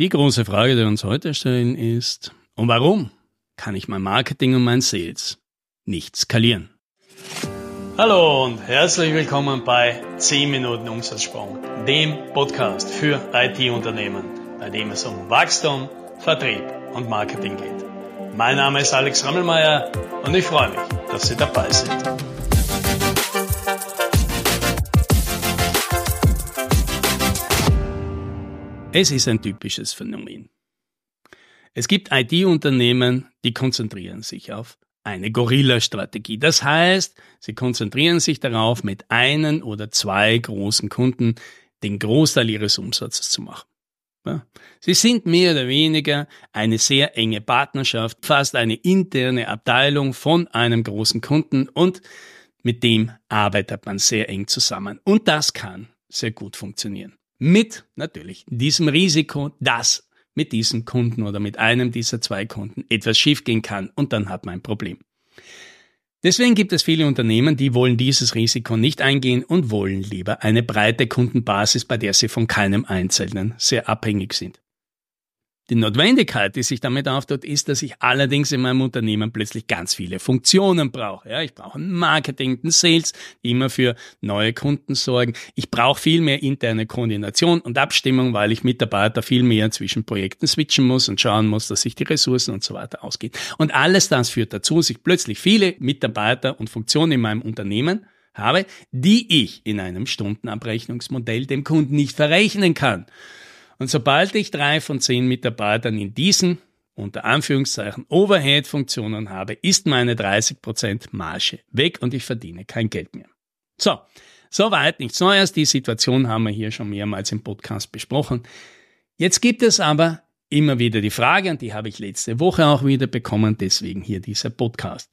Die große Frage, die wir uns heute stellen, ist, und warum kann ich mein Marketing und mein Sales nicht skalieren? Hallo und herzlich willkommen bei 10 Minuten Umsatzsprung, dem Podcast für IT-Unternehmen, bei dem es um Wachstum, Vertrieb und Marketing geht. Mein Name ist Alex Rammelmeier und ich freue mich, dass Sie dabei sind. Es ist ein typisches Phänomen. Es gibt IT-Unternehmen, die konzentrieren sich auf eine Gorilla-Strategie. Das heißt, sie konzentrieren sich darauf, mit einen oder zwei großen Kunden den Großteil ihres Umsatzes zu machen. Ja. Sie sind mehr oder weniger eine sehr enge Partnerschaft, fast eine interne Abteilung von einem großen Kunden und mit dem arbeitet man sehr eng zusammen. Und das kann sehr gut funktionieren. Mit natürlich diesem Risiko, dass mit diesem Kunden oder mit einem dieser zwei Kunden etwas schiefgehen kann und dann hat man ein Problem. Deswegen gibt es viele Unternehmen, die wollen dieses Risiko nicht eingehen und wollen lieber eine breite Kundenbasis, bei der sie von keinem Einzelnen sehr abhängig sind. Die Notwendigkeit, die sich damit auftut, ist, dass ich allerdings in meinem Unternehmen plötzlich ganz viele Funktionen brauche. Ja, ich brauche ein Marketing, ein Sales, die immer für neue Kunden sorgen. Ich brauche viel mehr interne Koordination und Abstimmung, weil ich Mitarbeiter viel mehr zwischen Projekten switchen muss und schauen muss, dass sich die Ressourcen und so weiter ausgehen. Und alles das führt dazu, dass ich plötzlich viele Mitarbeiter und Funktionen in meinem Unternehmen habe, die ich in einem Stundenabrechnungsmodell dem Kunden nicht verrechnen kann. Und sobald ich drei von zehn Mitarbeitern in diesen unter Anführungszeichen Overhead-Funktionen habe, ist meine 30% Marge weg und ich verdiene kein Geld mehr. So, soweit nichts Neues. Die Situation haben wir hier schon mehrmals im Podcast besprochen. Jetzt gibt es aber immer wieder die Frage, und die habe ich letzte Woche auch wieder bekommen, deswegen hier dieser Podcast.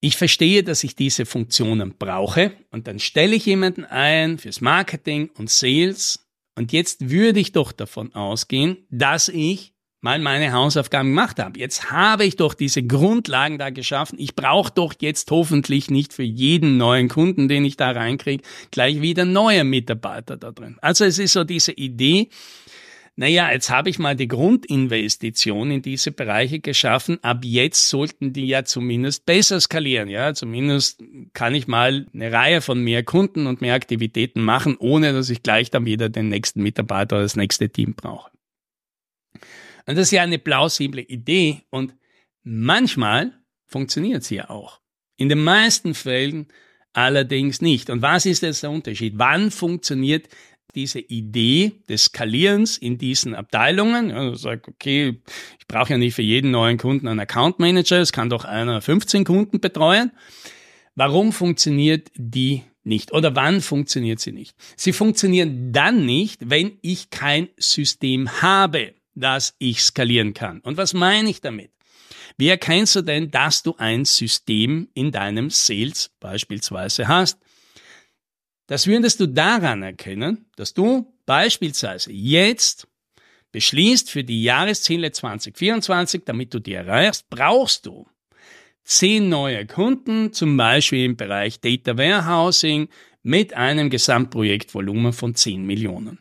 Ich verstehe, dass ich diese Funktionen brauche und dann stelle ich jemanden ein fürs Marketing und Sales und jetzt würde ich doch davon ausgehen, dass ich mal meine Hausaufgaben gemacht habe. Jetzt habe ich doch diese Grundlagen da geschaffen. Ich brauche doch jetzt hoffentlich nicht für jeden neuen Kunden, den ich da reinkriege, gleich wieder neue Mitarbeiter da drin. Also es ist so diese Idee, naja, jetzt habe ich mal die Grundinvestition in diese Bereiche geschaffen. Ab jetzt sollten die ja zumindest besser skalieren. Ja, zumindest kann ich mal eine Reihe von mehr Kunden und mehr Aktivitäten machen, ohne dass ich gleich dann wieder den nächsten Mitarbeiter oder das nächste Team brauche. Und das ist ja eine plausible Idee und manchmal funktioniert sie ja auch. In den meisten Fällen allerdings nicht. Und was ist jetzt der Unterschied? Wann funktioniert diese Idee des Skalierens in diesen Abteilungen. Also sag, okay, ich brauche ja nicht für jeden neuen Kunden einen Account Manager, es kann doch einer 15 Kunden betreuen. Warum funktioniert die nicht oder wann funktioniert sie nicht? Sie funktionieren dann nicht, wenn ich kein System habe, das ich skalieren kann. Und was meine ich damit? Wie erkennst du denn, dass du ein System in deinem Sales beispielsweise hast? Das würdest du daran erkennen, dass du beispielsweise jetzt beschließt für die Jahresziele 2024, damit du die erreichst, brauchst du zehn neue Kunden, zum Beispiel im Bereich Data Warehousing mit einem Gesamtprojektvolumen von 10 Millionen.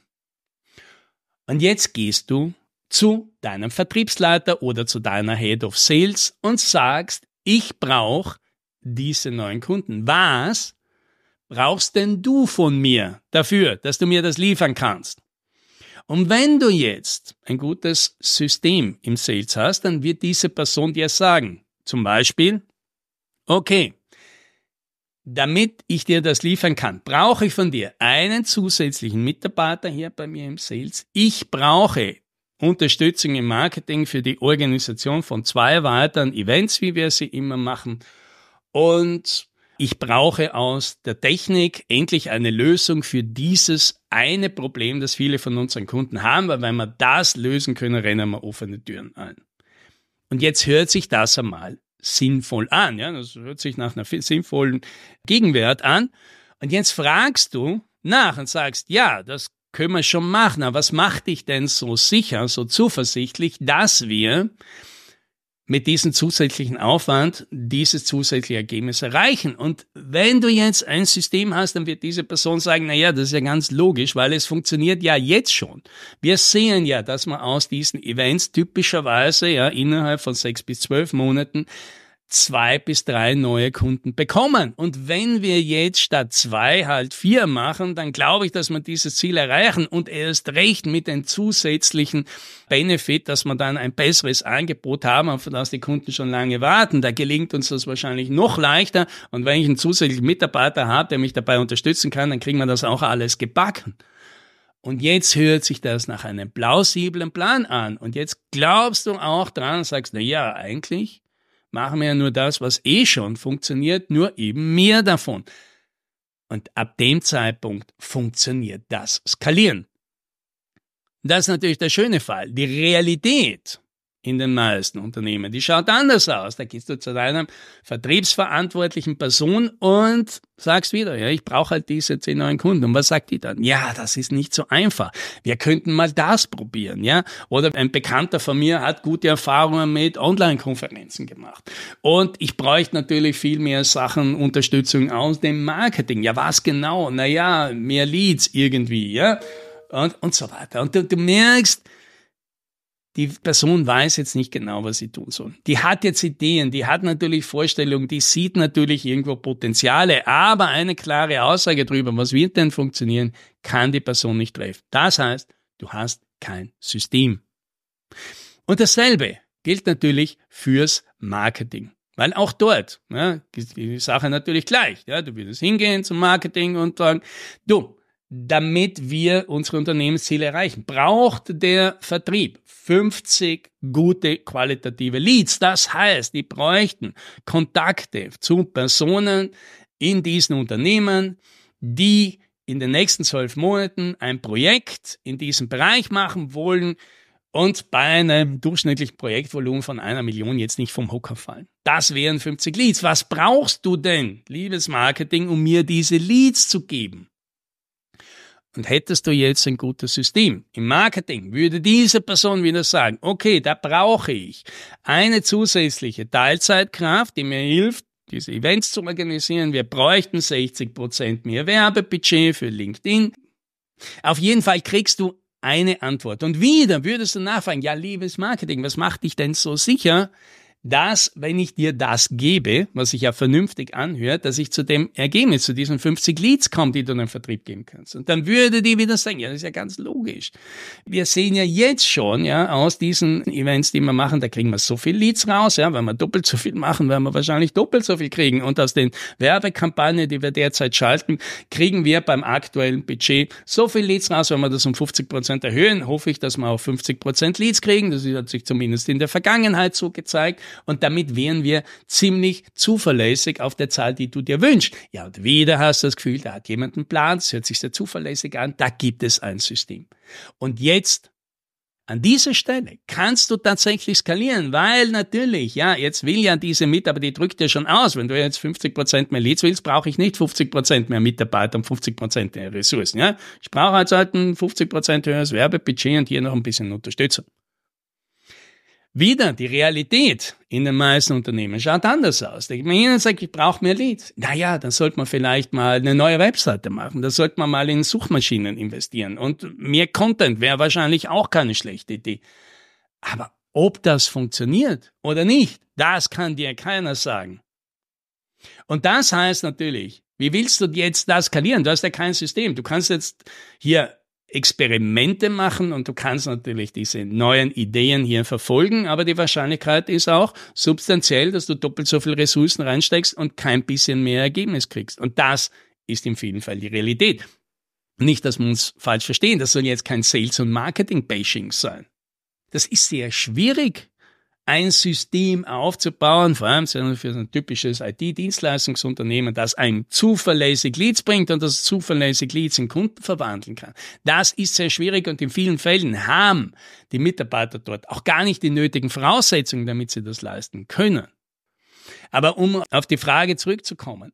Und jetzt gehst du zu deinem Vertriebsleiter oder zu deiner Head of Sales und sagst, ich brauche diese neuen Kunden. Was brauchst denn du von mir dafür, dass du mir das liefern kannst? Und wenn du jetzt ein gutes System im Sales hast, dann wird diese Person dir sagen, zum Beispiel, okay, damit ich dir das liefern kann, brauche ich von dir einen zusätzlichen Mitarbeiter hier bei mir im Sales. Ich brauche Unterstützung im Marketing für die Organisation von zwei weiteren Events, wie wir sie immer machen. Und ich brauche aus der Technik endlich eine Lösung für dieses eine Problem, das viele von unseren Kunden haben, weil wenn wir das lösen können, rennen wir offene Türen ein. Und jetzt hört sich das einmal sinnvoll an, ja, das hört sich nach einer sinnvollen Gegenwert an. Und jetzt fragst du nach und sagst, ja, das können wir schon machen, aber was macht dich denn so sicher, so zuversichtlich, dass wir mit diesem zusätzlichen Aufwand dieses zusätzliche Ergebnis erreichen. Und wenn du jetzt ein System hast, dann wird diese Person sagen, na ja, das ist ja ganz logisch, weil es funktioniert ja jetzt schon. Wir sehen ja, dass man aus diesen Events typischerweise ja innerhalb von sechs bis zwölf Monaten zwei bis drei neue Kunden bekommen. Und wenn wir jetzt statt zwei halt vier machen, dann glaube ich, dass wir dieses Ziel erreichen und erst recht mit den zusätzlichen Benefit, dass wir dann ein besseres Angebot haben, auf das die Kunden schon lange warten. Da gelingt uns das wahrscheinlich noch leichter. Und wenn ich einen zusätzlichen Mitarbeiter habe, der mich dabei unterstützen kann, dann kriegen wir das auch alles gebacken. Und jetzt hört sich das nach einem plausiblen Plan an. Und jetzt glaubst du auch dran und sagst, na ja, eigentlich machen wir ja nur das, was eh schon funktioniert, nur eben mehr davon. Und ab dem Zeitpunkt funktioniert das Skalieren. Das ist natürlich der schöne Fall. Die Realität in den meisten Unternehmen. Die schaut anders aus. Da gehst du zu deiner vertriebsverantwortlichen Person und sagst wieder, ja, ich brauche halt diese zehn neuen Kunden. Und was sagt die dann? Ja, das ist nicht so einfach. Wir könnten mal das probieren, ja. Oder ein Bekannter von mir hat gute Erfahrungen mit Online-Konferenzen gemacht. Und ich bräuchte natürlich viel mehr Sachen, Unterstützung aus dem Marketing. Ja, was genau? Naja, mehr Leads irgendwie, ja. Und, und so weiter. Und du, du merkst, die Person weiß jetzt nicht genau, was sie tun soll. Die hat jetzt Ideen, die hat natürlich Vorstellungen, die sieht natürlich irgendwo Potenziale, aber eine klare Aussage darüber, was wird denn funktionieren, kann die Person nicht treffen. Das heißt, du hast kein System. Und dasselbe gilt natürlich fürs Marketing. Weil auch dort ja, ist die Sache natürlich gleich. Ja, du würdest hingehen zum Marketing und sagen, du, damit wir unsere Unternehmensziele erreichen, braucht der Vertrieb 50 gute qualitative Leads. Das heißt, die bräuchten Kontakte zu Personen in diesen Unternehmen, die in den nächsten zwölf Monaten ein Projekt in diesem Bereich machen wollen und bei einem durchschnittlichen Projektvolumen von einer Million jetzt nicht vom Hocker fallen. Das wären 50 Leads. Was brauchst du denn, liebes Marketing, um mir diese Leads zu geben? Und hättest du jetzt ein gutes System im Marketing, würde diese Person wieder sagen, okay, da brauche ich eine zusätzliche Teilzeitkraft, die mir hilft, diese Events zu organisieren. Wir bräuchten 60 Prozent mehr Werbebudget für LinkedIn. Auf jeden Fall kriegst du eine Antwort. Und wieder würdest du nachfragen, ja, liebes Marketing, was macht dich denn so sicher, dass, wenn ich dir das gebe, was sich ja vernünftig anhört, dass ich zu dem Ergebnis, zu diesen 50 Leads komme, die du in den Vertrieb geben kannst. Und dann würde die wieder sagen, ja, das ist ja ganz logisch. Wir sehen ja jetzt schon, ja, aus diesen Events, die wir machen, da kriegen wir so viel Leads raus, ja, wenn wir doppelt so viel machen, werden wir wahrscheinlich doppelt so viel kriegen. Und aus den Werbekampagnen, die wir derzeit schalten, kriegen wir beim aktuellen Budget so viel Leads raus, wenn wir das um 50 Prozent erhöhen, hoffe ich, dass wir auch 50 Prozent Leads kriegen. Das hat sich zumindest in der Vergangenheit so gezeigt und damit wären wir ziemlich zuverlässig auf der Zahl, die du dir wünschst. Ja, und wieder hast du das Gefühl, da hat jemand einen Plan, es hört sich sehr zuverlässig an, da gibt es ein System. Und jetzt an dieser Stelle kannst du tatsächlich skalieren, weil natürlich, ja, jetzt will ja diese Mitarbeiter, die drückt ja schon aus. Wenn du jetzt 50 Prozent mehr Leads willst, brauche ich nicht 50 Prozent mehr Mitarbeiter und 50 Prozent mehr Ressourcen, ja. Ich brauche also halt ein 50 Prozent höheres Werbebudget und hier noch ein bisschen Unterstützung. Wieder die Realität in den meisten Unternehmen schaut anders aus. Wenn jemand sagt, ich brauche mehr Leads, naja, dann sollte man vielleicht mal eine neue Webseite machen. Da sollte man mal in Suchmaschinen investieren. Und mehr Content wäre wahrscheinlich auch keine schlechte Idee. Aber ob das funktioniert oder nicht, das kann dir keiner sagen. Und das heißt natürlich, wie willst du jetzt das skalieren? Du hast ja kein System. Du kannst jetzt hier Experimente machen und du kannst natürlich diese neuen Ideen hier verfolgen, aber die Wahrscheinlichkeit ist auch substanziell, dass du doppelt so viel Ressourcen reinsteckst und kein bisschen mehr Ergebnis kriegst. Und das ist in vielen Fällen die Realität. Nicht, dass wir uns falsch verstehen, das soll jetzt kein Sales- und Marketing-Bashing sein. Das ist sehr schwierig, ein System aufzubauen, vor allem für ein typisches IT-Dienstleistungsunternehmen, das ein zuverlässig Leads bringt und das zuverlässig Leads in Kunden verwandeln kann. Das ist sehr schwierig und in vielen Fällen haben die Mitarbeiter dort auch gar nicht die nötigen Voraussetzungen, damit sie das leisten können. Aber um auf die Frage zurückzukommen,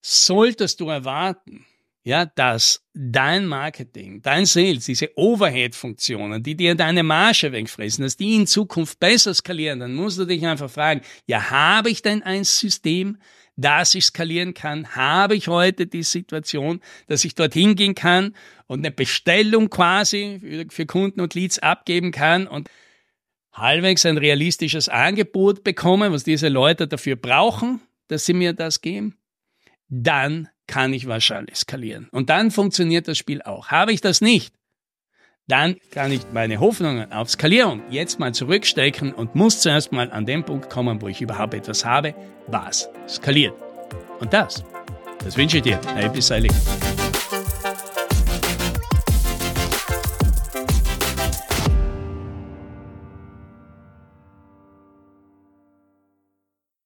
solltest du erwarten, ja, dass dein Marketing, dein Sales, diese Overhead-Funktionen, die dir deine Marge wegfressen, dass die in Zukunft besser skalieren, dann musst du dich einfach fragen, ja, habe ich denn ein System, das ich skalieren kann? Habe ich heute die Situation, dass ich dorthin gehen kann und eine Bestellung quasi für Kunden und Leads abgeben kann und halbwegs ein realistisches Angebot bekomme, was diese Leute dafür brauchen, dass sie mir das geben? Dann kann ich wahrscheinlich skalieren. Und dann funktioniert das Spiel auch. Habe ich das nicht, dann kann ich meine Hoffnungen auf Skalierung jetzt mal zurückstecken und muss zuerst mal an den Punkt kommen, wo ich überhaupt etwas habe, was skaliert. Und das, das wünsche ich dir. Happy Sailing.